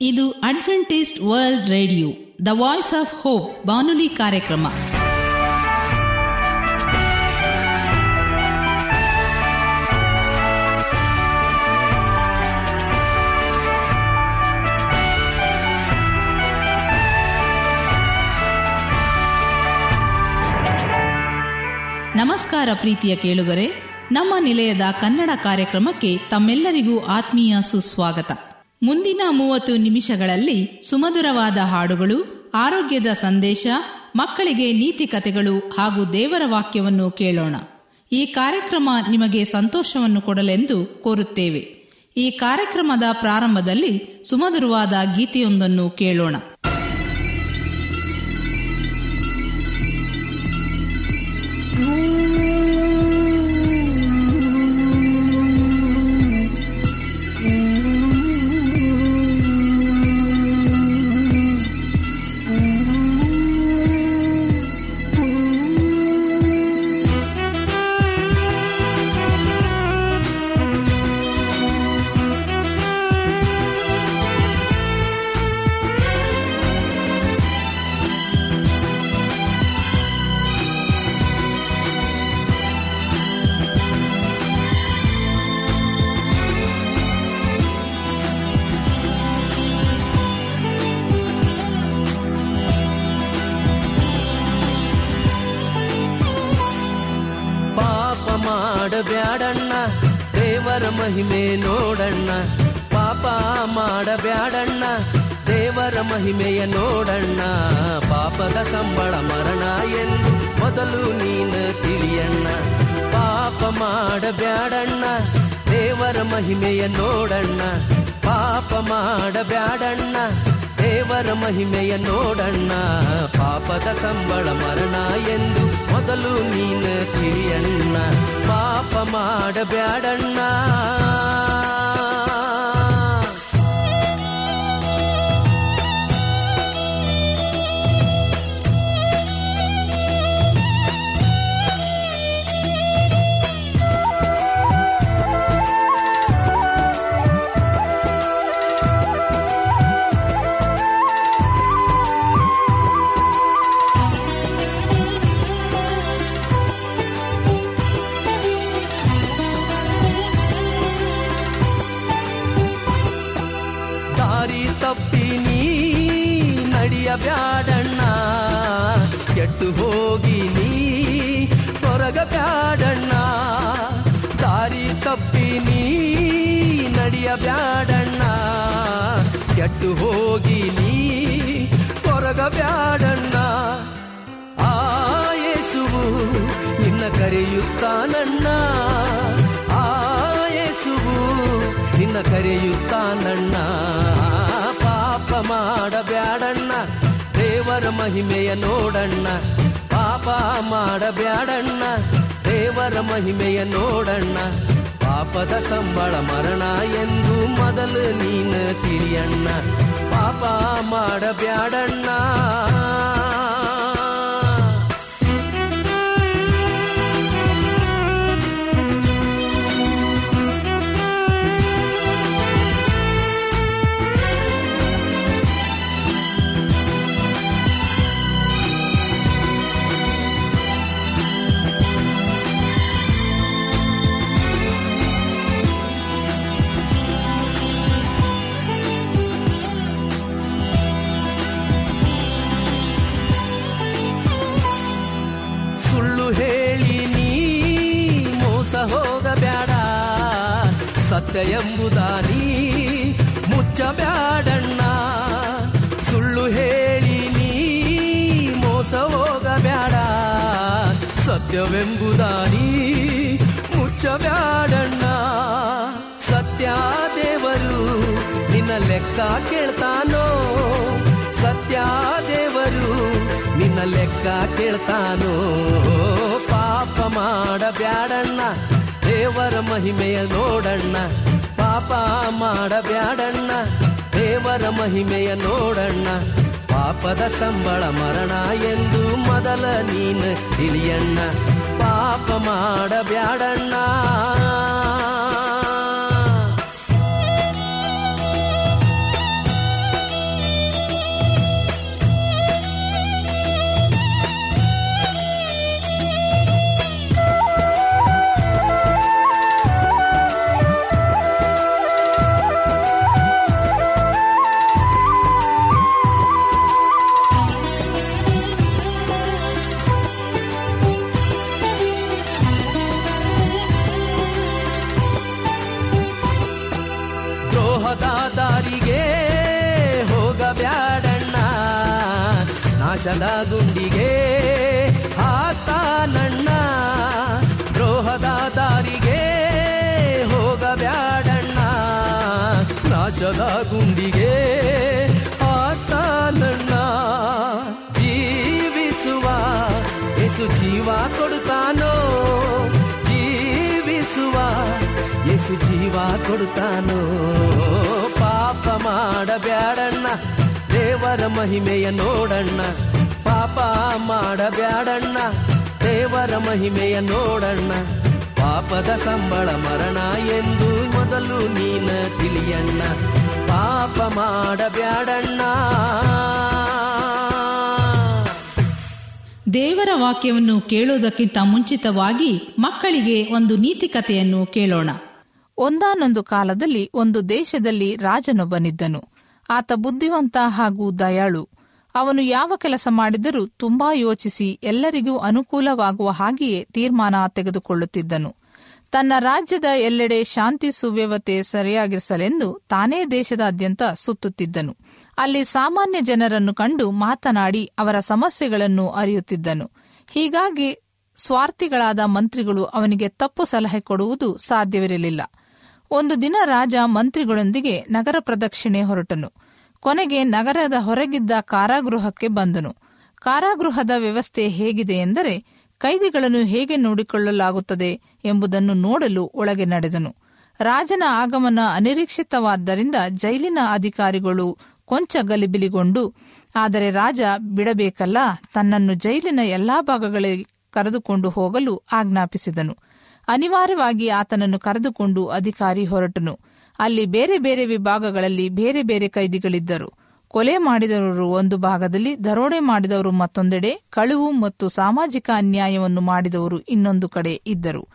ಇದು Adventist World radio the voice of hope ಬಾನುಲಿ ಕಾರ್ಯಕ್ರಮ. ನಮಸ್ಕಾರ ಪ್ರೀತಿಯ ಕೇಳುಗರೆ, ನಮ್ಮ ನಿಲಯದ ಕನ್ನಡ ಕಾರ್ಯಕ್ರಮಕ್ಕೆ ತಮ್ಮೆಲ್ಲರಿಗೂ ಆತ್ಮೀಯ ಸುಸ್ವಾಗತ. ಮುಂದಿನ ಮೂವತ್ತು ನಿಮಿಷಗಳಲ್ಲಿ ಸುಮಧುರವಾದ ಹಾಡುಗಳು, ಆರೋಗ್ಯದ ಸಂದೇಶ, ಮಕ್ಕಳಿಗೆ ನೀತಿ ಕಥೆಗಳು ಹಾಗೂ ದೇವರ ವಾಕ್ಯವನ್ನು ಕೇಳೋಣ. ಈ ಕಾರ್ಯಕ್ರಮ ನಿಮಗೆ ಸಂತೋಷವನ್ನು ಕೊಡಲೆಂದು ಕೋರುತ್ತೇವೆ. ಈ ಕಾರ್ಯಕ್ರಮದ ಪ್ರಾರಂಭದಲ್ಲಿ ಸುಮಧುರವಾದ ಗೀತೆಯೊಂದನ್ನು ಕೇಳೋಣ. ಪಾಪದ ಸಂಬಳ ಮರಣ ಎಂದು ಮೊದಲು ನೀನು ತಿಳಿಯಣ್ಣ. ಪಾಪ ಮಾಡಬ್ಯಾಡಣ್ಣ, ದೇವರ ಮಹಿಮೆಯ ನೋಡಣ್ಣ. ಪಾಪ ಮಾಡಬ್ಯಾಡಣ್ಣ, ದೇವರ ಮಹಿಮೆಯ ನೋಡಣ್ಣ. ಪಾಪದ ಸಂಬಳ ಮರಣ ಎಂದು ಮೊದಲು ನೀನು ತಿಳಿಯಣ್ಣ. ಪಾಪ ಮಾಡಬ್ಯಾಡಣ್ಣ. ನಡೆಯಬ್ಯಾಡಣ್ಣ ಕೆಟ್ಟು ಹೋಗಿ ನೀ ಹೊರಗ ಬ್ಯಾಡಣ್ಣ, ದಾರಿ ತಪ್ಪಿ ನೀ ನಡೆಯಬ್ಯಾಡಣ್ಣ ಕೆಟ್ಟು ಹೋಗಿ ನೀ ಹೊರಗ ಬ್ಯಾಡಣ್ಣ. ಆ ಯೇಸುವು ನಿನ್ನ ಕರೆಯುತ್ತಾನಣ್ಣ, ಆ ಯೇಸುವು ನಿನ್ನ ಕರೆಯುತ್ತಾನಣ್ಣ. ಪಾಪ ಮಾಡಬ್ಯಾಡಣ್ಣ. ದೇವರ ಮಹಿಮೆಯ ನೋಡಣ್ಣ, ಪಾಪ ಮಾಡಬ್ಯಾಡಣ್ಣ, ದೇವರ ಮಹಿಮೆಯ ನೋಡಣ್ಣ, ಪಾಪದ ಸಂಬಳ ಮರಣ ಎಂದು ಮೊದಲು ನೀನು ತಿಳಿಯಣ್ಣ, ಪಾಪ ಮಾಡಬ್ಯಾಡಣ್ಣ. ಲೆಕ್ಕ ಕೇಳ್ತಾನೋ? ಸತ್ಯ ದೇವರು ನಿನ್ನ ಲೆಕ್ಕ ಕೇಳ್ತಾನೋ? ಪಾಪ ಮಾಡಬ್ಯಾಡಣ್ಣ, ದೇವರ ಮಹಿಮೆಯ ನೋಡಣ್ಣ. ಪಾಪ ಮಾಡಬ್ಯಾಡಣ್ಣ, ದೇವರ ಮಹಿಮೆಯ ನೋಡಣ್ಣ. ಪಾಪದ ಸಂಬಳ ಮರಣ ಎಂದು ಮೊದಲ ನೀನು ತಿಳಿಯಣ್ಣ. ಪಾಪ ಮಾಡಬ್ಯಾಡಣ್ಣ. ನಾಶದ ಗುಂಡಿಗೆ ಆತ ನಣ್ಣ ದ್ರೋಹದ ದಾರಿಗೆ ಹೋಗಬ್ಯಾಡಣ್ಣ. ನಾಶದ ಗುಂಡಿಗೆ ಆತ ನಣ್ಣ ಜೀವಿಸುವ ಯೇಸು ಜೀವ ಕೊಡುತ್ತಾನೋ? ಜೀವಿಸುವ ಯೇಸು ಜೀವ ಕೊಡುತ್ತಾನೋ? ಪಾಪ ಮಾಡಬ್ಯಾಡಣ್ಣ, ದೇವರ ಮಹಿಮೆಯ ನೋಡಣ್ಣ. ಪಾಪ ಮಾಡಬ್ಯಾಡಣ್ಣ, ದೇವರ ಮಹಿಮೆಯ ನೋಡಣ್ಣ, ಪಾಪದ ಸಂಬಳ ಮರಣ ಎಂದು ಮೊದಲು ನೀನ ತಿಳಿಯಣ್ಣ, ಪಾಪ ಮಾಡಬ್ಯಾಡಣ್ಣ. ದೇವರ ವಾಕ್ಯವನ್ನು ಕೇಳುವುದಕ್ಕಿಂತ ಮುಂಚಿತವಾಗಿ ಮಕ್ಕಳಿಗೆ ಒಂದು ನೀತಿ ಕಥೆಯನ್ನು ಕೇಳೋಣ. ಒಂದಾನೊಂದು ಕಾಲದಲ್ಲಿ ಒಂದು ದೇಶದಲ್ಲಿ ರಾಜನೊಬ್ಬನಿದ್ದನು. ಆತ ಬುದ್ಧಿವಂತ ಹಾಗೂ ದಯಾಳು. ಅವನು ಯಾವ ಕೆಲಸ ಮಾಡಿದರೂ ತುಂಬಾ ಯೋಚಿಸಿ ಎಲ್ಲರಿಗೂ ಅನುಕೂಲವಾಗುವ ಹಾಗೆಯೇ ತೀರ್ಮಾನ ತೆಗೆದುಕೊಳ್ಳುತ್ತಿದ್ದನು. ತನ್ನ ರಾಜ್ಯದ ಎಲ್ಲೆಡೆ ಶಾಂತಿ ಸುವ್ಯವತೆ ಸರಿಯಾಗಿರಿಸಲೆಂದು ತಾನೇ ದೇಶದಾದ್ಯಂತ ಸುತ್ತುತ್ತಿದ್ದನು. ಅಲ್ಲಿ ಸಾಮಾನ್ಯ ಜನರನ್ನು ಕಂಡು ಮಾತನಾಡಿ ಅವರ ಸಮಸ್ಯೆಗಳನ್ನು ಅರಿಯುತ್ತಿದ್ದನು. ಹೀಗಾಗಿ ಸ್ವಾರ್ಥಿಗಳಾದ ಮಂತ್ರಿಗಳು ಅವನಿಗೆ ತಪ್ಪು ಸಲಹೆ ಕೊಡುವುದು ಸಾಧ್ಯವಿರಲಿಲ್ಲ. ಒಂದು ದಿನ ರಾಜ ಮಂತ್ರಿಗಳೊಂದಿಗೆ ನಗರ ಪ್ರದಕ್ಷಿಣೆ ಹೊರಟನು. ಕೊನೆಗೆ ನಗರದ ಹೊರಗಿದ್ದ ಕಾರಾಗೃಹಕ್ಕೆ ಬಂದನು. ಕಾರಾಗೃಹದ ವ್ಯವಸ್ಥೆ ಹೇಗಿದೆ ಎಂದರೆ ಕೈದಿಗಳನ್ನು ಹೇಗೆ ನೋಡಿಕೊಳ್ಳಲಾಗುತ್ತದೆ ಎಂಬುದನ್ನು ನೋಡಲು ಒಳಗೆ ನಡೆದನು. ರಾಜನ ಆಗಮನ ಅನಿರೀಕ್ಷಿತವಾದ್ದರಿಂದ ಜೈಲಿನ ಅಧಿಕಾರಿಗಳು ಕೊಂಚ ಗಲಿಬಿಲಿಗೊಂಡು, ಆದರೆ ರಾಜ, ಬಿಡಬೇಕಲ್ಲ, ತನ್ನನ್ನು ಜೈಲಿನ ಎಲ್ಲಾ ಭಾಗಗಳಿಗೆ ಕರೆದುಕೊಂಡು ಹೋಗಲು ಆಜ್ಞಾಪಿಸಿದನು. ಅನಿವಾರ್ಯವಾಗಿ ಆತನನ್ನು ಕರೆದುಕೊಂಡು ಅಧಿಕಾರಿ ಹೊರಟನು. ಅಲ್ಲಿ ಬೇರೆ ಬೇರೆ ವಿಭಾಗಗಳಲ್ಲಿ ಬೇರೆ ಬೇರೆ ಕೈದಿಗಳಿದ್ದರು. ಕೊಲೆ ಮಾಡಿದವರು ಒಂದು ಭಾಗದಲ್ಲಿ, ದರೋಡೆ ಮಾಡಿದವರು ಮತ್ತೊಂದೆಡೆ, ಕಳುವು ಮತ್ತು ಸಾಮಾಜಿಕ ಅನ್ಯಾಯವನ್ನು ಮಾಡಿದವರು ಇನ್ನೊಂದು ಕಡೆ ಇದ್ದರು.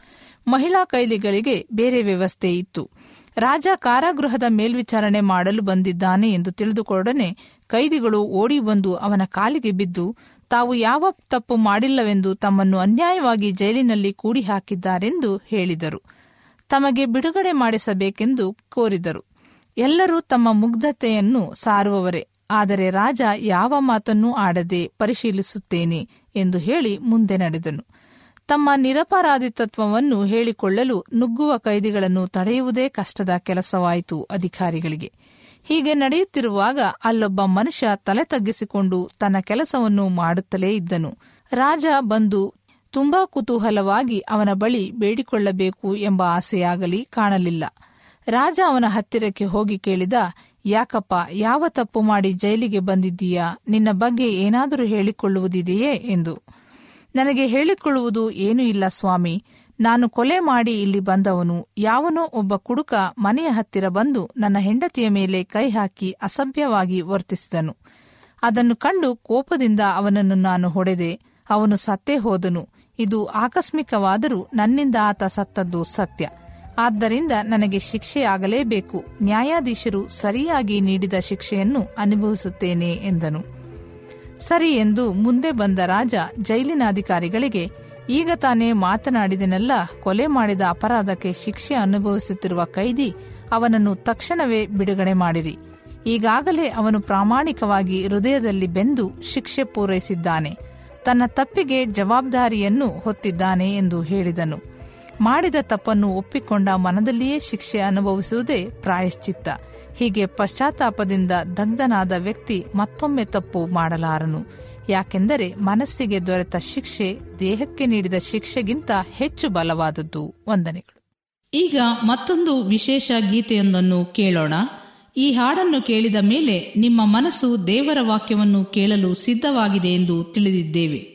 ಮಹಿಳಾ ಕೈದಿಗಳಿಗೆ ಬೇರೆ ವ್ಯವಸ್ಥೆ ಇತ್ತು. ರಾಜ ಕಾರಾಗೃಹದ ಮೇಲ್ವಿಚಾರಣೆ ಮಾಡಲು ಬಂದಿದ್ದಾನೆ ಎಂದು ತಿಳಿದುಕೊಂಡನೆ ಕೈದಿಗಳು ಓಡಿ ಬಂದು ಅವನ ಕಾಲಿಗೆ ಬಿದ್ದು, ತಾವು ಯಾವ ತಪ್ಪು ಮಾಡಿಲ್ಲವೆಂದು ತಮ್ಮನ್ನು ಅನ್ಯಾಯವಾಗಿ ಜೈಲಿನಲ್ಲಿ ಕೂಡಿ ಹಾಕಿದ್ದಾರೆಂದು ಹೇಳಿದರು. ತಮಗೆ ಬಿಡುಗಡೆ ಮಾಡಿಸಬೇಕೆಂದು ಕೋರಿದರು. ಎಲ್ಲರೂ ತಮ್ಮ ಮುಗ್ಧತೆಯನ್ನು ಸಾರುವವರೇ. ಆದರೆ ರಾಜ ಯಾವ ಮಾತನ್ನೂ ಆಡದೆ ಪರಿಶೀಲಿಸುತ್ತೇನೆ ಎಂದು ಹೇಳಿ ಮುಂದೆ ನಡೆದನು. ತಮ್ಮ ನಿರಪರಾಧಿತತ್ವವನ್ನು ಹೇಳಿಕೊಳ್ಳಲು ನುಗ್ಗುವ ಕೈದಿಗಳನ್ನು ತಡೆಯುವುದೇ ಕಷ್ಟದ ಕೆಲಸವಾಯಿತು ಅಧಿಕಾರಿಗಳಿಗೆ. ಹೀಗೆ ನಡೆಯುತ್ತಿರುವಾಗ ಅಲ್ಲೊಬ್ಬ ಮನುಷ್ಯ ತಲೆ ತಗ್ಗಿಸಿಕೊಂಡು ತನ್ನ ಕೆಲಸವನ್ನು ಮಾಡುತ್ತಲೇ ಇದ್ದನು. ರಾಜ ಬಂದು ತುಂಬಾ ಕುತೂಹಲವಾಗಿ ಅವನ ಬಳಿ ಬೇಡಿಕೊಳ್ಳಬೇಕು ಎಂಬ ಆಸೆಯಾಗಲಿ ಕಾಣಲಿಲ್ಲ. ರಾಜ ಅವನ ಹತ್ತಿರಕ್ಕೆ ಹೋಗಿ ಕೇಳಿದ, ಯಾಕಪ್ಪ, ಯಾವ ತಪ್ಪು ಮಾಡಿ ಜೈಲಿಗೆ ಬಂದಿದ್ದೀಯಾ? ನಿನ್ನ ಬಗ್ಗೆ ಏನಾದರೂ ಹೇಳಿಕೊಳ್ಳುವುದಿದೆಯೇ? ಎಂದು. ನನಗೆ ಹೇಳಿಕೊಳ್ಳುವುದು ಏನೂ ಇಲ್ಲ ಸ್ವಾಮಿ. ನಾನು ಕೊಲೆ ಮಾಡಿ ಇಲ್ಲಿ ಬಂದವನು. ಯಾವನೋ ಒಬ್ಬ ಕುಡುಕ ಮನೆಯ ಹತ್ತಿರ ಬಂದು ನನ್ನ ಹೆಂಡತಿಯ ಮೇಲೆ ಕೈ ಹಾಕಿ ಅಸಭ್ಯವಾಗಿ ವರ್ತಿಸಿದನು. ಅದನ್ನು ಕಂಡು ಕೋಪದಿಂದ ಅವನನ್ನು ನಾನು ಹೊಡೆದೆ. ಅವನು ಸತ್ತೇ ಹೋದನು. ಇದು ಆಕಸ್ಮಿಕವಾದರೂ ನನ್ನಿಂದ ಆತ ಸತ್ತದ್ದು ಸತ್ಯ. ಆದ್ದರಿಂದ ನನಗೆ ಶಿಕ್ಷೆಯಾಗಲೇಬೇಕು. ನ್ಯಾಯಾಧೀಶರು ಸರಿಯಾಗಿ ನೀಡಿದ ಶಿಕ್ಷೆಯನ್ನು ಅನುಭವಿಸುತ್ತೇನೆ ಎಂದನು. ಸರಿ ಎಂದು ಮುಂದೆ ಬಂದ ರಾಜ ಜೈಲಿನ ಅಧಿಕಾರಿಗಳಿಗೆ, ಈಗ ತಾನೇ ಮಾತನಾಡಿದನೆಲ್ಲ, ಕೊಲೆ ಮಾಡಿದ ಅಪರಾಧಕ್ಕೆ ಶಿಕ್ಷೆ ಅನುಭವಿಸುತ್ತಿರುವ ಕೈದಿ ಅವನನ್ನು ತಕ್ಷಣವೇ ಬಿಡುಗಡೆ ಮಾಡಿರಿ. ಈಗಾಗಲೇ ಅವನು ಪ್ರಾಮಾಣಿಕವಾಗಿ ಹೃದಯದಲ್ಲಿ ಬೆಂದು ಶಿಕ್ಷೆ ಪೂರೈಸಿದ್ದಾನೆ. ತನ್ನ ತಪ್ಪಿಗೆ ಜವಾಬ್ದಾರಿಯನ್ನು ಹೊತ್ತಿದ್ದಾನೆ ಎಂದು ಹೇಳಿದನು. ಮಾಡಿದ ತಪ್ಪನ್ನು ಒಪ್ಪಿಕೊಂಡ ಮನದಲ್ಲಿಯೇ ಶಿಕ್ಷೆ ಅನುಭವಿಸುವುದೇ ಪ್ರಾಯಶ್ಚಿತ್ತ. ಹೀಗೆ ಪಶ್ಚಾತ್ತಾಪದಿಂದ ದಗ್ಧನಾದ ವ್ಯಕ್ತಿ ಮತ್ತೊಮ್ಮೆ ತಪ್ಪು ಮಾಡಲಾರನು. ಯಾಕೆಂದರೆ ಮನಸ್ಸಿಗೆ ದೊರೆತ ಶಿಕ್ಷೆ, ದೇಹಕ್ಕೆ ನೀಡಿದ ಶಿಕ್ಷೆಗಿಂತ ಹೆಚ್ಚು ಬಲವಾದದ್ದು. ವಂದನೆಗಳು. ಈಗ ಮತ್ತೊಂದು ವಿಶೇಷ ಗೀತೆಯೊಂದನ್ನು ಕೇಳೋಣ. ಈ ಹಾಡನ್ನು ಕೇಳಿದ ಮೇಲೆ ನಿಮ್ಮ ಮನಸ್ಸು ದೇವರ ವಾಕ್ಯವನ್ನು ಕೇಳಲು ಸಿದ್ಧವಾಗಿದೆ ಎಂದು ತಿಳಿದಿದ್ದೇವೆ.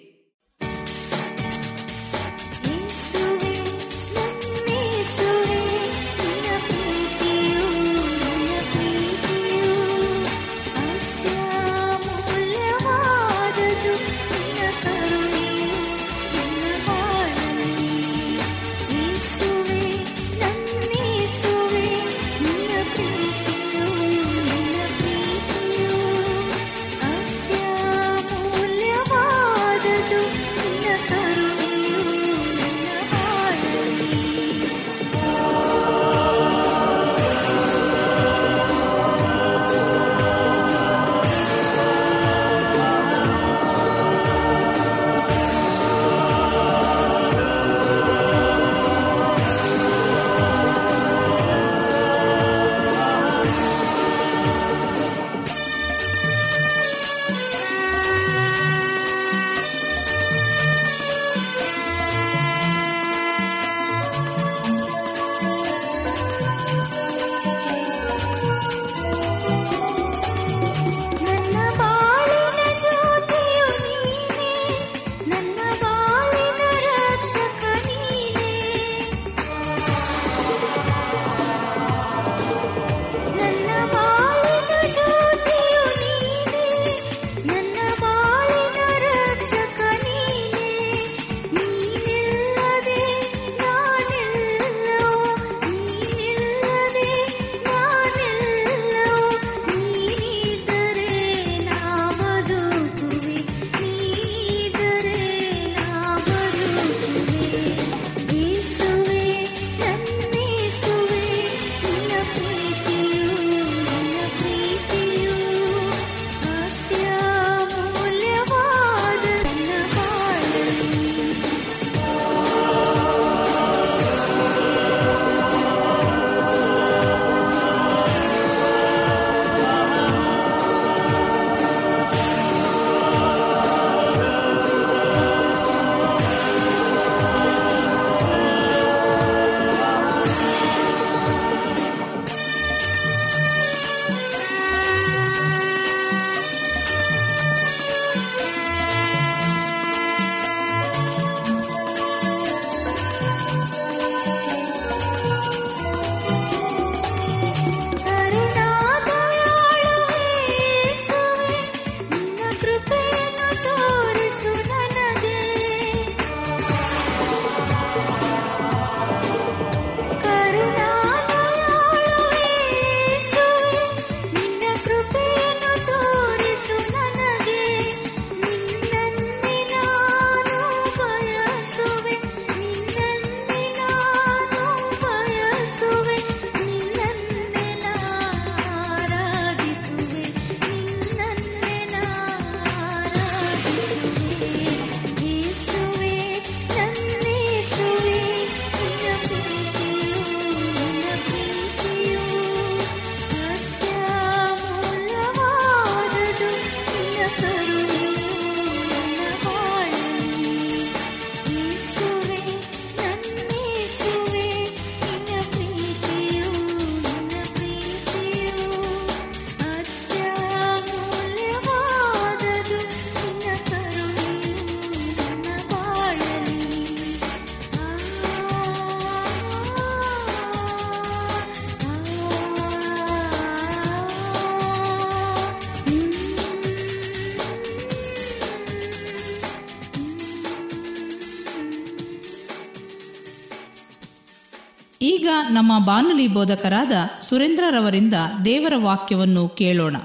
ನಮ್ಮ ಬಾನುಲಿ ಬೋಧಕರಾದ ಸುರೇಂದ್ರರವರಿಂದ ದೇವರ ವಾಕ್ಯವನ್ನು ಕೇಳೋಣ.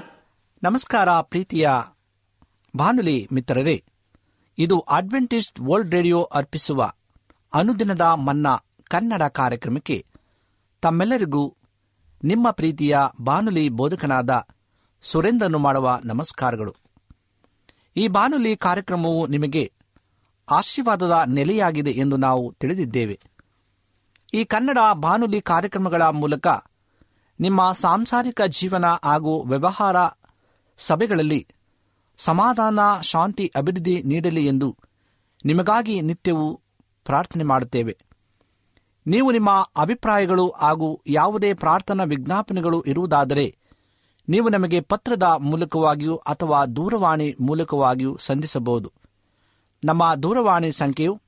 ನಮಸ್ಕಾರ ಪ್ರೀತಿಯ ಬಾನುಲಿ ಮಿತ್ರರೇ, ಇದು ಅಡ್ವೆಂಟಿಸ್ಟ್ ವರ್ಲ್ಡ್ ರೇಡಿಯೋ ಅರ್ಪಿಸುವ ಅನುದಿನದ ಮನ್ನಾ ಕನ್ನಡ ಕಾರ್ಯಕ್ರಮಕ್ಕೆ ತಮ್ಮೆಲ್ಲರಿಗೂ ನಿಮ್ಮ ಪ್ರೀತಿಯ ಬಾನುಲಿ ಬೋಧಕನಾದ ಸುರೇಂದ್ರನು ಮಾಡುವ ನಮಸ್ಕಾರಗಳು. ಈ ಬಾನುಲಿ ಕಾರ್ಯಕ್ರಮವು ನಿಮಗೆ ಆಶೀರ್ವಾದದ ನೆಲೆಯಾಗಿದೆ ಎಂದು ನಾವು ತಿಳಿದಿದ್ದೇವೆ. ಈ ಕನ್ನಡ ಬಾನುಲಿ ಕಾರ್ಯಕ್ರಮಗಳ ಮೂಲಕ ನಿಮ್ಮ ಸಾಂಸಾರಿಕ ಜೀವನ ಹಾಗೂ ವ್ಯವಹಾರ ಸಭೆಗಳಲ್ಲಿ ಸಮಾಧಾನ, ಶಾಂತಿ, ಅಭಿವೃದ್ಧಿ ನೀಡಲಿ ಎಂದು ನಿಮಗಾಗಿ ನಿತ್ಯವೂ ಪ್ರಾರ್ಥನೆ ಮಾಡುತ್ತೇವೆ. ನೀವು ನಿಮ್ಮ ಅಭಿಪ್ರಾಯಗಳು ಹಾಗೂ ಯಾವುದೇ ಪ್ರಾರ್ಥನಾ ವಿಜ್ಞಾಪನೆಗಳು ಇರುವುದಾದರೆ ನೀವು ನಮಗೆ ಪತ್ರದ ಮೂಲಕವಾಗಿಯೂ ಅಥವಾ ದೂರವಾಣಿ ಮೂಲಕವಾಗಿಯೂ ಸಂಧಿಸಬಹುದು. ನಮ್ಮ ದೂರವಾಣಿ ಸಂಖ್ಯೆಯು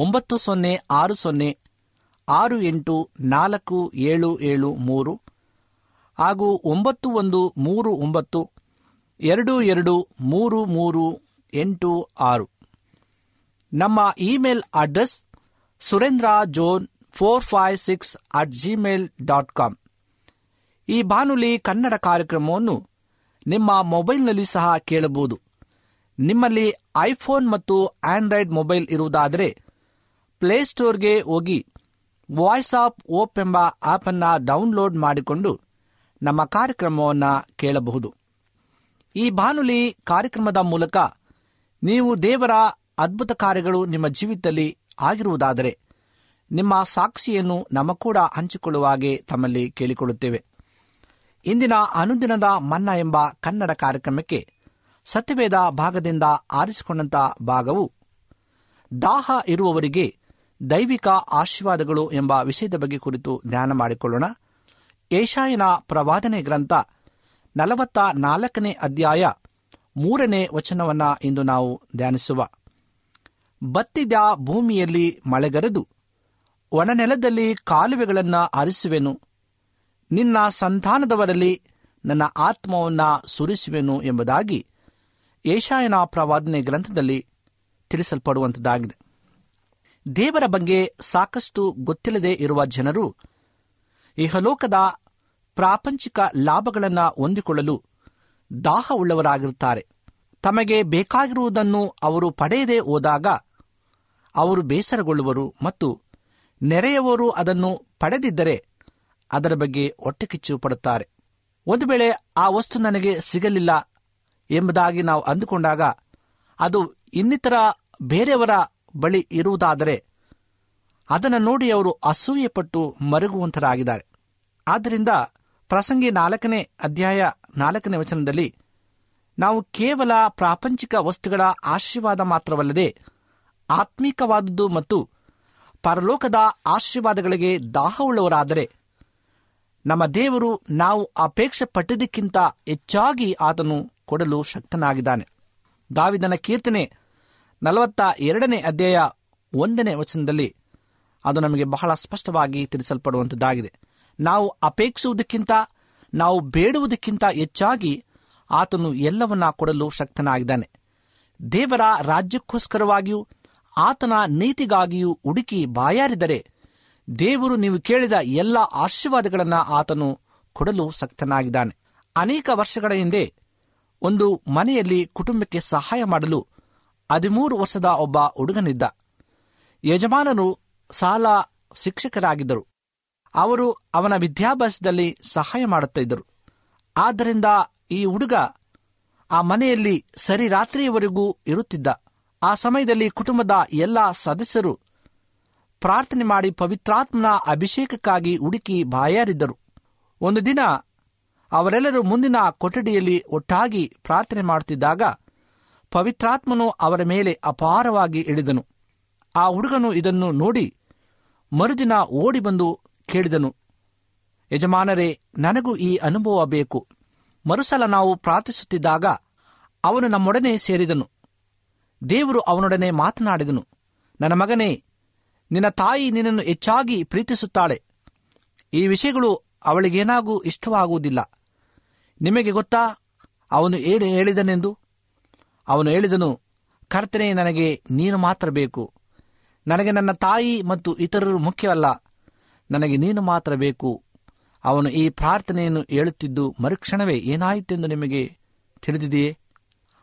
ಒಂಬತ್ತು ಸೊನ್ನೆ ಆರು ಸೊನ್ನೆ ಆರು ಎಂಟು ನಾಲ್ಕು ಏಳು ಏಳು ಮೂರು ಹಾಗೂ ಒಂಬತ್ತು ಒಂದು ಮೂರು ಒಂಬತ್ತು ಎರಡು ಎರಡು ಮೂರು ಮೂರು ಎಂಟು ಆರು. ನಮ್ಮ email address Surendra zone four five six at Gmail dot com. ಈ ಬಾನುಲಿ ಕನ್ನಡ ಕಾರ್ಯಕ್ರಮವನ್ನು ನಿಮ್ಮ ಮೊಬೈಲ್ನಲ್ಲಿ ಸಹ ಕೇಳಬಹುದು. ನಿಮ್ಮಲ್ಲಿ ಐಫೋನ್ ಮತ್ತು ಆಂಡ್ರಾಯ್ಡ್ ಮೊಬೈಲ್ ಇರುವುದಾದರೆ ಪ್ಲೇಸ್ಟೋರ್ಗೆ ಹೋಗಿ ವಾಯ್ಸ್ ಆಫ್ ಓಪ್ ಎಂಬ ಆಪನ್ನು ಡೌನ್ಲೋಡ್ ಮಾಡಿಕೊಂಡು ನಮ್ಮ ಕಾರ್ಯಕ್ರಮವನ್ನು ಕೇಳಬಹುದು. ಈ ಬಾನುಲಿ ಕಾರ್ಯಕ್ರಮದ ಮೂಲಕ ನೀವು ದೇವರ ಅದ್ಭುತ ಕಾರ್ಯಗಳು ನಿಮ್ಮ ಜೀವಿತದಲ್ಲಿ ಆಗಿರುವುದಾದರೆ ನಿಮ್ಮ ಸಾಕ್ಷಿಯನ್ನು ನಮ್ಮ ಕೂಡ ಹಂಚಿಕೊಳ್ಳುವ ಹಾಗೆ ತಮ್ಮಲ್ಲಿ ಕೇಳಿಕೊಳ್ಳುತ್ತೇವೆ. ಇಂದಿನ ಅನುದಿನದ ಮನ್ನಾ ಎಂಬ ಕನ್ನಡ ಕಾರ್ಯಕ್ರಮಕ್ಕೆ ಸತ್ಯವೇದ ಭಾಗದಿಂದ ಆರಿಸಿಕೊಂಡಂಥ ಭಾಗವು ದಾಹ ಇರುವವರಿಗೆ ದೈವಿಕ ಆಶೀರ್ವಾದಗಳು ಎಂಬ ವಿಷಯದ ಬಗ್ಗೆ ಕುರಿತು ಧ್ಯಾನ ಮಾಡಿಕೊಳ್ಳೋಣ. ಏಷಾಯನ ಪ್ರವಾದನೆ ಗ್ರಂಥ ನಲವತ್ತ ನಾಲ್ಕನೇ ಅಧ್ಯಾಯ ಮೂರನೇ ವಚನವನ್ನ ಇಂದು ನಾವು ಧ್ಯಾನಿಸುವ. ಬತ್ತಿದ ಭೂಮಿಯಲ್ಲಿ ಮಳೆಗರೆದು ಒಣನೆಲದಲ್ಲಿ ಕಾಲುವೆಗಳನ್ನು ಹರಿಸುವೆನು ನಿನ್ನ ಸಂತಾನದವರಲ್ಲಿ ನನ್ನ ಆತ್ಮವನ್ನ ಸುರಿಸುವೆನು ಎಂಬುದಾಗಿ ಏಷಾಯನ ಪ್ರವಾದನೆ ಗ್ರಂಥದಲ್ಲಿ ತಿಳಿಸಲ್ಪಡುವಂಥದ್ದಾಗಿದೆ ದೇವರ ಬಗ್ಗೆ ಸಾಕಷ್ಟು ಗೊತ್ತಿಲ್ಲದೆ ಇರುವ ಜನರು ಇಹಲೋಕದ ಪ್ರಾಪಂಚಿಕ ಲಾಭಗಳನ್ನು ಹೊಂದಿಕೊಳ್ಳಲು ದಾಹವುಳ್ಳವರಾಗಿರುತ್ತಾರೆ. ತಮಗೆ ಬೇಕಾಗಿರುವುದನ್ನು ಅವರು ಪಡೆಯದೆ ಹೋದಾಗ ಅವರು ಬೇಸರಗೊಳ್ಳುವರು ಮತ್ತು ನೆರೆಯವರು ಅದನ್ನು ಪಡೆದಿದ್ದರೆ ಅದರ ಬಗ್ಗೆ ಹೊಟ್ಟೆಕಿಚ್ಚು ಪಡುತ್ತಾರೆ. ಒಂದು ವೇಳೆ ಆ ವಸ್ತು ನನಗೆ ಸಿಗಲಿಲ್ಲ ಎಂಬುದಾಗಿ ನಾವು ಅಂದುಕೊಂಡಾಗ ಅದು ಇನ್ನಿತರ ಬೇರೆಯವರ ಬಳಿ ಇರುವುದಾದರೆ ಅದನ್ನು ನೋಡಿ ಅವರು ಅಸೂಯೆಪಟ್ಟು ಮರುಗುವಂತರಾಗಿದ್ದಾರೆ ಆದ್ದರಿಂದ ಪ್ರಸಂಗಿ ನಾಲ್ಕನೇ ಅಧ್ಯಾಯ ನಾಲ್ಕನೇ ವಚನದಲ್ಲಿ ನಾವು ಕೇವಲ ಪ್ರಾಪಂಚಿಕ ವಸ್ತುಗಳ ಆಶೀರ್ವಾದ ಮಾತ್ರವಲ್ಲದೆ ಆತ್ಮೀಕವಾದದ್ದು ಮತ್ತು ಪರಲೋಕದ ಆಶೀರ್ವಾದಗಳಿಗೆ ದಾಹವುಳ್ಳವರಾದರೆ ನಮ್ಮ ದೇವರು ನಾವು ಅಪೇಕ್ಷೆ ಪಟ್ಟಿದ್ದಕ್ಕಿಂತ ಹೆಚ್ಚಾಗಿ ಆತನು ಕೊಡಲು ಶಕ್ತನಾಗಿದ್ದಾನೆ. ದಾವಿದನ ಕೀರ್ತನೆ ನಲವತ್ತ ಎರಡನೇ ಅಧ್ಯಾಯ ಒಂದನೇ ವಚನದಲ್ಲಿ ಅದು ನಮಗೆ ಬಹಳ ಸ್ಪಷ್ಟವಾಗಿ ತಿಳಿಸಲ್ಪಡುವಂಥದ್ದಾಗಿದೆ ನಾವು ಅಪೇಕ್ಷಿಸುವುದಕ್ಕಿಂತ, ನಾವು ಬೇಡುವುದಕ್ಕಿಂತ ಹೆಚ್ಚಾಗಿ ಆತನು ಎಲ್ಲವನ್ನ ಕೊಡಲು ಶಕ್ತನಾಗಿದ್ದಾನೆ. ದೇವರ ರಾಜ್ಯಕ್ಕೋಸ್ಕರವಾಗಿಯೂ, ಆತನ ನೀತಿಗಾಗಿಯೂ ಹುಡುಕಿ ಬಾಯಾರಿದರೆ, ದೇವರು ನೀವು ಕೇಳಿದ ಎಲ್ಲ ಆಶೀರ್ವಾದಗಳನ್ನು ಆತನು ಕೊಡಲು ಶಕ್ತನಾಗಿದ್ದಾನೆ. ಅನೇಕ ವರ್ಷಗಳ ಹಿಂದೆ ಒಂದು ಮನೆಯಲ್ಲಿ ಕುಟುಂಬಕ್ಕೆ ಸಹಾಯ ಮಾಡಲು ಹದಿಮೂರು ವರ್ಷದ ಒಬ್ಬ ಹುಡುಗನಿದ್ದ. ಯಜಮಾನರು ಸಾಲ ಶಿಕ್ಷಕರಾಗಿದ್ದರು. ಅವರು ಅವನ ವಿದ್ಯಾಭ್ಯಾಸದಲ್ಲಿ ಸಹಾಯ ಮಾಡುತ್ತಿದ್ದರು ಆದ್ದರಿಂದ ಈ ಹುಡುಗ ಆ ಮನೆಯಲ್ಲಿ ಸರಿ ರಾತ್ರಿಯವರೆಗೂ ಇರುತ್ತಿದ್ದ. ಆ ಸಮಯದಲ್ಲಿ ಕುಟುಂಬದ ಎಲ್ಲ ಸದಸ್ಯರು ಪ್ರಾರ್ಥನೆ ಮಾಡಿ ಪವಿತ್ರಾತ್ಮನ ಅಭಿಷೇಕಕ್ಕಾಗಿ ಹುಡುಕಿ ಬಾಯಾರಿದ್ದರು. ಒಂದು ದಿನ ಅವರೆಲ್ಲರೂ ಮುಂದಿನ ಕೊಠಡಿಯಲ್ಲಿ ಒಟ್ಟಾಗಿ ಪ್ರಾರ್ಥನೆ ಮಾಡುತ್ತಿದ್ದಾಗ ಪವಿತ್ರಾತ್ಮನು ಅವರ ಮೇಲೆ ಅಪಾರವಾಗಿ ಇಳಿದನು. ಆ ಹುಡುಗನು ಇದನ್ನು ನೋಡಿ ಮರುದಿನ ಓಡಿ ಬಂದು ಕೇಳಿದನು, ಯಜಮಾನರೇ, ನನಗೂ ಈ ಅನುಭವ ಬೇಕು. ಮರುಸಲ ನಾವು ಪ್ರಾರ್ಥಿಸುತ್ತಿದ್ದಾಗ ಅವನು ನಮ್ಮೊಡನೆ ಸೇರಿದನು. ದೇವರು ಅವನೊಡನೆ ಮಾತನಾಡಿದನು, ನನ್ನ ಮಗನೇ, ನಿನ್ನ ತಾಯಿ ನಿನ್ನನ್ನು ಹೆಚ್ಚಾಗಿ ಪ್ರೀತಿಸುತ್ತಾಳೆ. ಈ ವಿಷಯಗಳು ಅವಳಿಗೇನಾಗೂ ಇಷ್ಟವಾಗುವುದಿಲ್ಲ. ನಿಮಗೆ ಗೊತ್ತಾ, ಅವನು ಏನು ಹೇಳಿದನೆಂದು? ಅವನು ಹೇಳಿದನು, ಕರ್ತನೆ, ನನಗೆ ನೀನು ಮಾತ್ರ ಬೇಕು. ನನಗೆ ನನ್ನ ತಾಯಿ ಮತ್ತು ಇತರರು ಮುಖ್ಯವಲ್ಲ. ನನಗೆ ನೀನು ಮಾತ್ರ ಬೇಕು. ಅವನು ಈ ಪ್ರಾರ್ಥನೆಯನ್ನು ಹೇಳುತ್ತಿದ್ದು ಮರುಕ್ಷಣವೇ ಏನಾಯಿತೆಂದು ನಿಮಗೆ ತಿಳಿದಿದೆಯೇ?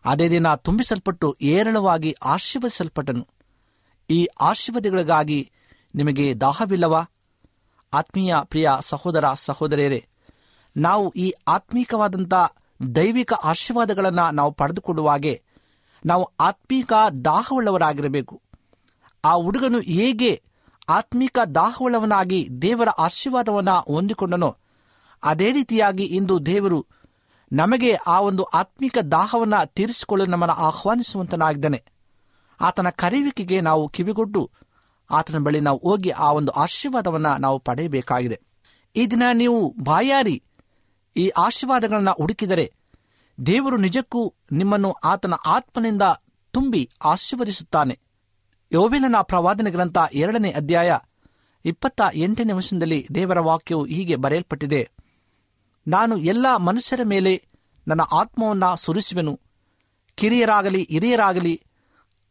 ಅದೇ ದಿನ ತುಂಬಿಸಲ್ಪಟ್ಟು ಏರಳವಾಗಿ ಆಶೀರ್ವದಿಸಲ್ಪಟ್ಟನು. ಈ ಆಶೀರ್ವಾದಗಳಿಗಾಗಿ ನಿಮಗೆ ದಾಹವಿಲ್ಲವಾ? ಆತ್ಮೀಯ ಪ್ರಿಯ ಸಹೋದರ ಸಹೋದರಿಯರೇ, ನಾವು ಈ ಆತ್ಮೀಕವಾದಂಥ ದೈವಿಕ ಆಶೀರ್ವಾದಗಳನ್ನು ನಾವು ಪಡೆದುಕೊಳ್ಳುವಾಗೆ ನಾವು ಆತ್ಮೀಕ ದಾಹವುಳ್ಳವರಾಗಿರಬೇಕು. ಆ ಹುಡುಗನು ಹೇಗೆ ಆತ್ಮಿಕ ದಾಹವುಳ್ಳವನಾಗಿ ದೇವರ ಆಶೀರ್ವಾದವನ್ನು ಹೊಂದಿಕೊಂಡನೋ, ಅದೇ ರೀತಿಯಾಗಿ ಇಂದು ದೇವರು ನಮಗೆ ಆ ಒಂದು ಆತ್ಮಿಕ ದಾಹವನ್ನು ತೀರಿಸಿಕೊಳ್ಳಲು ನಮ್ಮನ್ನು ಆಹ್ವಾನಿಸುವಂತನಾಗಿದ್ದಾನೆ. ಆತನ ಕರೆಯುವಿಕೆಗೆ ನಾವು ಕಿವಿಗೊಟ್ಟು ಆತನ ಬಳಿ ನಾವು ಹೋಗಿ ಆ ಒಂದು ಆಶೀರ್ವಾದವನ್ನು ನಾವು ಪಡೆಯಬೇಕಾಗಿದೆ. ಈ ದಿನ ನೀವು ಬಾಯಾರಿ ಈ ಆಶೀರ್ವಾದಗಳನ್ನು ಹುಡುಕಿದರೆ ದೇವರು ನಿಜಕ್ಕೂ ನಿಮ್ಮನ್ನು ಆತನ ಆತ್ಮನಿಂದ ತುಂಬಿ ಆಶೀರ್ವದಿಸುತ್ತಾನೆ. ಯೋವೇಲನ ಪ್ರವಾದನ ಗ್ರಂಥ ಎರಡನೇ ಅಧ್ಯಾಯ ಇಪ್ಪತ್ತ ಎಂಟನೇ ವರ್ಷದಲ್ಲಿ ದೇವರ ವಾಕ್ಯವು ಹೀಗೆ ಬರೆಯಲ್ಪಟ್ಟಿದೆ. ನಾನು ಎಲ್ಲ ಮನುಷ್ಯರ ಮೇಲೆ ನನ್ನ ಆತ್ಮವನ್ನು ಸುರಿಸುವೆನು. ಕಿರಿಯರಾಗಲಿ, ಹಿರಿಯರಾಗಲಿ,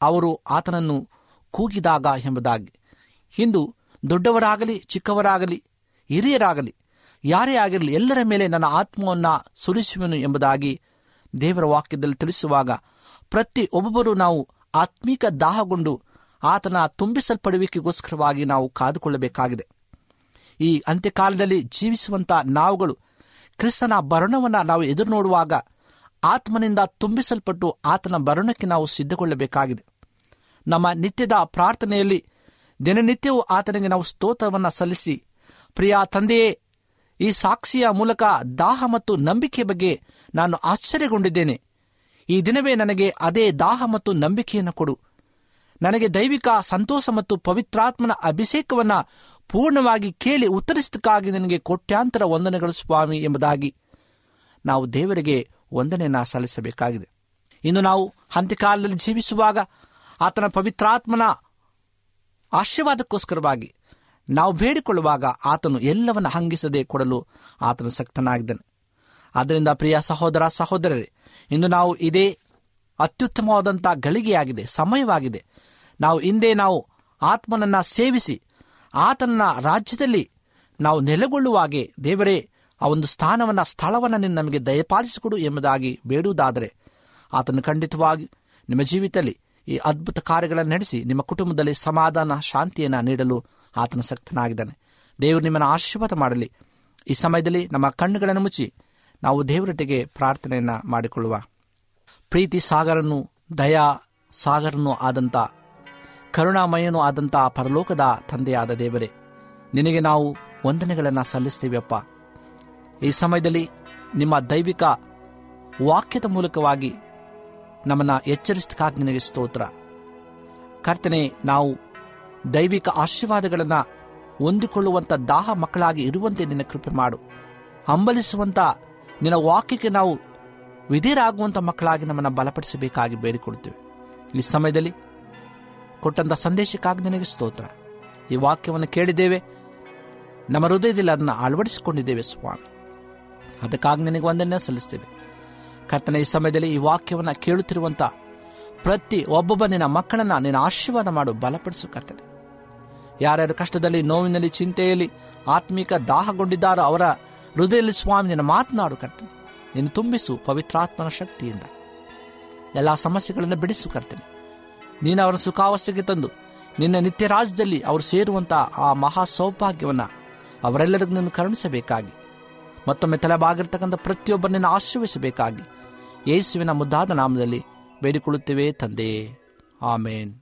ಅವರು ಆತನನ್ನು ಕೂಗಿದಾಗ ಎಂಬುದಾಗಿ. ಇಂದು ದೊಡ್ಡವರಾಗಲಿ, ಚಿಕ್ಕವರಾಗಲಿ, ಹಿರಿಯರಾಗಲಿ, ಯಾರೇ ಆಗಿರಲಿ ಎಲ್ಲರ ಮೇಲೆ ನನ್ನ ಆತ್ಮವನ್ನು ಸುರಿಸುವೆನು ಎಂಬುದಾಗಿ ದೇವರ ವಾಕ್ಯದಲ್ಲಿ ತಿಳಿಸುವಾಗ ಪ್ರತಿ ಒಬ್ಬೊಬ್ಬರು ನಾವು ಆತ್ಮೀಕ ದಾಹಗೊಂಡು ಆತನ ತುಂಬಿಸಲ್ಪಡುವಿಕೆಗೋಸ್ಕರವಾಗಿ ನಾವು ಕಾದುಕೊಳ್ಳಬೇಕಾಗಿದೆ. ಈ ಅಂತ್ಯಕಾಲದಲ್ಲಿ ಜೀವಿಸುವಂಥ ನಾವುಗಳು ಕ್ರಿಸ್ತನ ಭರಣವನ್ನು ನಾವು ಎದುರು ನೋಡುವಾಗ ಆತ್ಮನಿಂದ ತುಂಬಿಸಲ್ಪಟ್ಟು ಆತನ ಭರಣಕ್ಕೆ ನಾವು ಸಿದ್ಧಗೊಳ್ಳಬೇಕಾಗಿದೆ. ನಮ್ಮ ನಿತ್ಯದ ಪ್ರಾರ್ಥನೆಯಲ್ಲಿ ದಿನನಿತ್ಯವೂ ಆತನಿಗೆ ನಾವು ಸ್ತೋತ್ರವನ್ನು ಸಲ್ಲಿಸಿ, ಪ್ರಿಯ ತಂದೆಯೇ, ಈ ಸಾಕ್ಷಿಯ ಮೂಲಕ ದಾಹ ಮತ್ತು ನಂಬಿಕೆ ಬಗ್ಗೆ ನಾನು ಆಶ್ಚರ್ಯಗೊಂಡಿದ್ದೇನೆ. ಈ ದಿನವೇ ನನಗೆ ಅದೇ ದಾಹ ಮತ್ತು ನಂಬಿಕೆಯನ್ನು ಕೊಡು. ನನಗೆ ದೈವಿಕ ಸಂತೋಷ ಮತ್ತು ಪವಿತ್ರಾತ್ಮನ ಅಭಿಷೇಕವನ್ನ ಪೂರ್ಣವಾಗಿ ಕೇಳಿ ಉತ್ತರಿಸಿದಕ್ಕಾಗಿ ನನಗೆ ಕೋಟ್ಯಾಂತರ ವಂದನೆಗಳು ಸ್ವಾಮಿ ಎಂಬುದಾಗಿ. ನಾವು ದೇವರಿಗೆ ವಂದನೆಯನ್ನು ಸಲ್ಲಿಸಬೇಕಾಗಿದೆ. ಇನ್ನು ನಾವು ಅಂತ್ಯಕಾಲದಲ್ಲಿ ಜೀವಿಸುವಾಗ ಆತನ ಪವಿತ್ರಾತ್ಮನ ಆಶೀರ್ವಾದಕ್ಕೋಸ್ಕರವಾಗಿ ನಾವು ಬೇಡಿಕೊಳ್ಳುವಾಗ ಆತನು ಎಲ್ಲವನ್ನ ಹಂಗಿಸದೆ ಕೊಡಲು ಆತನು ಸಕ್ತನಾಗಿದ್ದಾನೆ. ಆದ್ದರಿಂದ ಪ್ರಿಯ ಸಹೋದರ ಸಹೋದರರೇ, ಇಂದು ನಾವು ಇದೇ ಅತ್ಯುತ್ತಮವಾದಂಥ ಗಳಿಗೆಯಾಗಿದೆ, ಸಮಯವಾಗಿದೆ. ನಾವು ಹಿಂದೆ ನಾವು ಆತ್ಮನನ್ನ ಸೇವಿಸಿ ಆತನ ರಾಜ್ಯದಲ್ಲಿ ನಾವು ನೆಲೆಗೊಳ್ಳುವಾಗೆ ದೇವರೇ, ಆ ಒಂದು ಸ್ಥಾನವನ್ನ, ಸ್ಥಳವನ್ನು ನೀನು ನಮಗೆ ದಯಪಾಲಿಸಿಕೊಡು ಎಂಬುದಾಗಿ ಬೇಡುವುದಾದರೆ, ಆತನು ಖಂಡಿತವಾಗಿ ನಿಮ್ಮ ಜೀವಿತದಲ್ಲಿ ಈ ಅದ್ಭುತ ಕಾರ್ಯಗಳನ್ನು ನಡೆಸಿ ನಿಮ್ಮ ಕುಟುಂಬದಲ್ಲಿ ಸಮಾಧಾನ, ಶಾಂತಿಯನ್ನು ನೀಡಲು ಆತನ ಸಕ್ತನಾಗಿದ್ದಾನೆ. ದೇವರು ನಿಮ್ಮನ್ನು ಆಶೀರ್ವಾದ ಮಾಡಲಿ. ಈ ಸಮಯದಲ್ಲಿ ನಮ್ಮ ಕಣ್ಣುಗಳನ್ನು ಮುಚ್ಚಿ ನಾವು ದೇವರೊಟ್ಟಿಗೆ ಪ್ರಾರ್ಥನೆಯನ್ನು ಮಾಡಿಕೊಳ್ಳುವ. ಪ್ರೀತಿ ಸಾಗರನು, ದಯಾ ಸಾಗರನು ಆದಂಥ ಕರುಣಾಮಯನೂ ಆದಂಥ ಪರಲೋಕದ ತಂದೆಯಾದ ದೇವರೇ, ನಿನಗೆ ನಾವು ವಂದನೆಗಳನ್ನು ಸಲ್ಲಿಸ್ತೀವಪ್ಪ. ಈ ಸಮಯದಲ್ಲಿ ನಿಮ್ಮ ದೈವಿಕ ವಾಕ್ಯದ ಮೂಲಕವಾಗಿ ನಮ್ಮನ್ನು ಎಚ್ಚರಿಸಕ್ಕಾಗಿ ನಿನಗೆ ಸ್ತೋತ್ರ. ಕರ್ತನೆ, ನಾವು ದೈವಿಕ ಆಶೀರ್ವಾದಗಳನ್ನು ಹೊಂದಿಕೊಳ್ಳುವಂಥ ದಾಹ ಮಕ್ಕಳಾಗಿ ಇರುವಂತೆ ನಿನ್ನ ಕೃಪೆ ಮಾಡು. ಹಂಬಲಿಸುವಂಥ ನಿನ್ನ ವಾಕ್ಯಕ್ಕೆ ನಾವು ವಿಧಿರಾಗುವಂಥ ಮಕ್ಕಳಾಗಿ ನಮ್ಮನ್ನು ಬಲಪಡಿಸಬೇಕಾಗಿ ಬೇಡಿಕೊಡ್ತೇವೆ ಈ ಸಮಯದಲ್ಲಿ ಕೊಟ್ಟಂಥ ಸಂದೇಶಕ್ಕಾಗಿ ನಿನಗೆ ಸ್ತೋತ್ರ. ಈ ವಾಕ್ಯವನ್ನು ಕೇಳಿದ್ದೇವೆ. ನಮ್ಮ ಹೃದಯದಲ್ಲಿ ಅದನ್ನು ಅಳವಡಿಸಿಕೊಂಡಿದ್ದೇವೆ ಸ್ವಾಮಿ. ಅದಕ್ಕಾಗಿ ನಿನಗೆ ಒಂದನ್ನೇ ಸಲ್ಲಿಸ್ತೇವೆ ಕರ್ತನ, ಈ ಸಮಯದಲ್ಲಿ ಈ ವಾಕ್ಯವನ್ನು ಕೇಳುತ್ತಿರುವಂಥ ಪ್ರತಿ ಒಬ್ಬೊಬ್ಬ ನಿನ್ನ ಮಕ್ಕಳನ್ನು ನಿನ್ನ ಆಶೀರ್ವಾದ ಮಾಡು, ಬಲಪಡಿಸು ಕರ್ತನೆ. ಯಾರ್ಯಾರು ಕಷ್ಟದಲ್ಲಿ, ನೋವಿನಲ್ಲಿ, ಚಿಂತೆಯಲ್ಲಿ, ಆತ್ಮಿಕ ದಾಹಗೊಂಡಿದ್ದಾರೋ ಅವರ ಹೃದಯದಲ್ಲಿ ಸ್ವಾಮಿ ನಿನ್ನ ಮಾತನಾಡು ಕರ್ತನೆ. ನೀನು ತುಂಬಿಸು ಪವಿತ್ರಾತ್ಮನ ಶಕ್ತಿಯಿಂದ. ಎಲ್ಲ ಸಮಸ್ಯೆಗಳನ್ನು ಬಿಡಿಸು ಕರ್ತೇನೆ. ನೀನು ಅವರ ಸುಖಾವಸ್ಥೆಗೆ ತಂದು ನಿನ್ನ ನಿತ್ಯ ರಾಜ್ಯದಲ್ಲಿ ಅವರು ಸೇರುವಂಥ ಆ ಮಹಾ ಸೌಭಾಗ್ಯವನ್ನು ಅವರೆಲ್ಲರಿಗೂ ನೀನು ಕರುಣಿಸಬೇಕಾಗಿ. ಮತ್ತೊಮ್ಮೆ ತಲೆಬಾಗಿರ್ತಕ್ಕಂಥ ಪ್ರತಿಯೊಬ್ಬರನ್ನ ಆಶ್ರವಿಸಬೇಕಾಗಿ ಯೇಸುವಿನ ಮುದ್ದಾದ ನಾಮದಲ್ಲಿ ಬೇಡಿಕೊಳ್ಳುತ್ತೇವೆ ತಂದೆ. ಆಮೇನ್.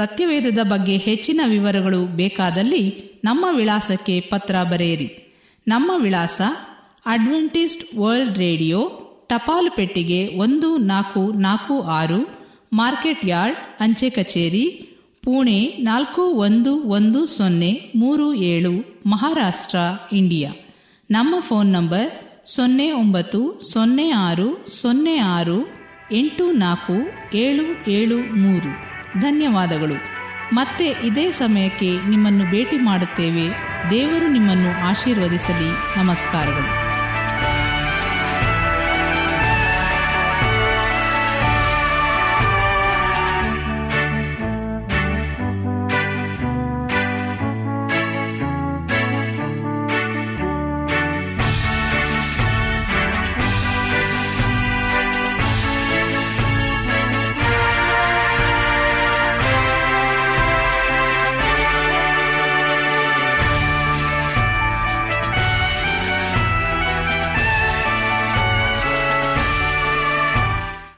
ಸತ್ಯವೇದದ ಬಗ್ಗೆ ಹೆಚ್ಚಿನ ವಿವರಗಳು ಬೇಕಾದಲ್ಲಿ ನಮ್ಮ ವಿಳಾಸಕ್ಕೆ ಪತ್ರ ಬರೆಯಿರಿ. ನಮ್ಮ ವಿಳಾಸ ಅಡ್ವೆಂಟಿಸ್ಟ್ ವರ್ಲ್ಡ್ ರೇಡಿಯೋ ಟಪಾಲು ಪೆಟ್ಟಿಗೆ ಒಂದು ನಾಲ್ಕು ನಾಲ್ಕು ಆರು, ಮಾರ್ಕೆಟ್ ಯಾರ್ಡ್, ಅಂಚೆ ಕಚೇರಿ, ಪುಣೆ ನಾಲ್ಕು ಒಂದು ಒಂದು ಸೊನ್ನೆ ಮೂರು ಏಳು, ಮಹಾರಾಷ್ಟ್ರ, ಇಂಡಿಯಾ. ನಮ್ಮ ಫೋನ್ ನಂಬರ್ ಸೊನ್ನೆ ಒಂಬತ್ತು ಸೊನ್ನೆ ಆರು ಸೊನ್ನೆ ಆರು ಎಂಟು ನಾಲ್ಕು ಏಳು ಏಳು ಮೂರು. ಧನ್ಯವಾದಗಳು. ಮತ್ತೆ ಇದೇ ಸಮಯಕ್ಕೆ ನಿಮ್ಮನ್ನು ಭೇಟಿ ಮಾಡುತ್ತೇವೆ. ದೇವರು ನಿಮ್ಮನ್ನು ಆಶೀರ್ವದಿಸಲಿ. ನಮಸ್ಕಾರಗಳು.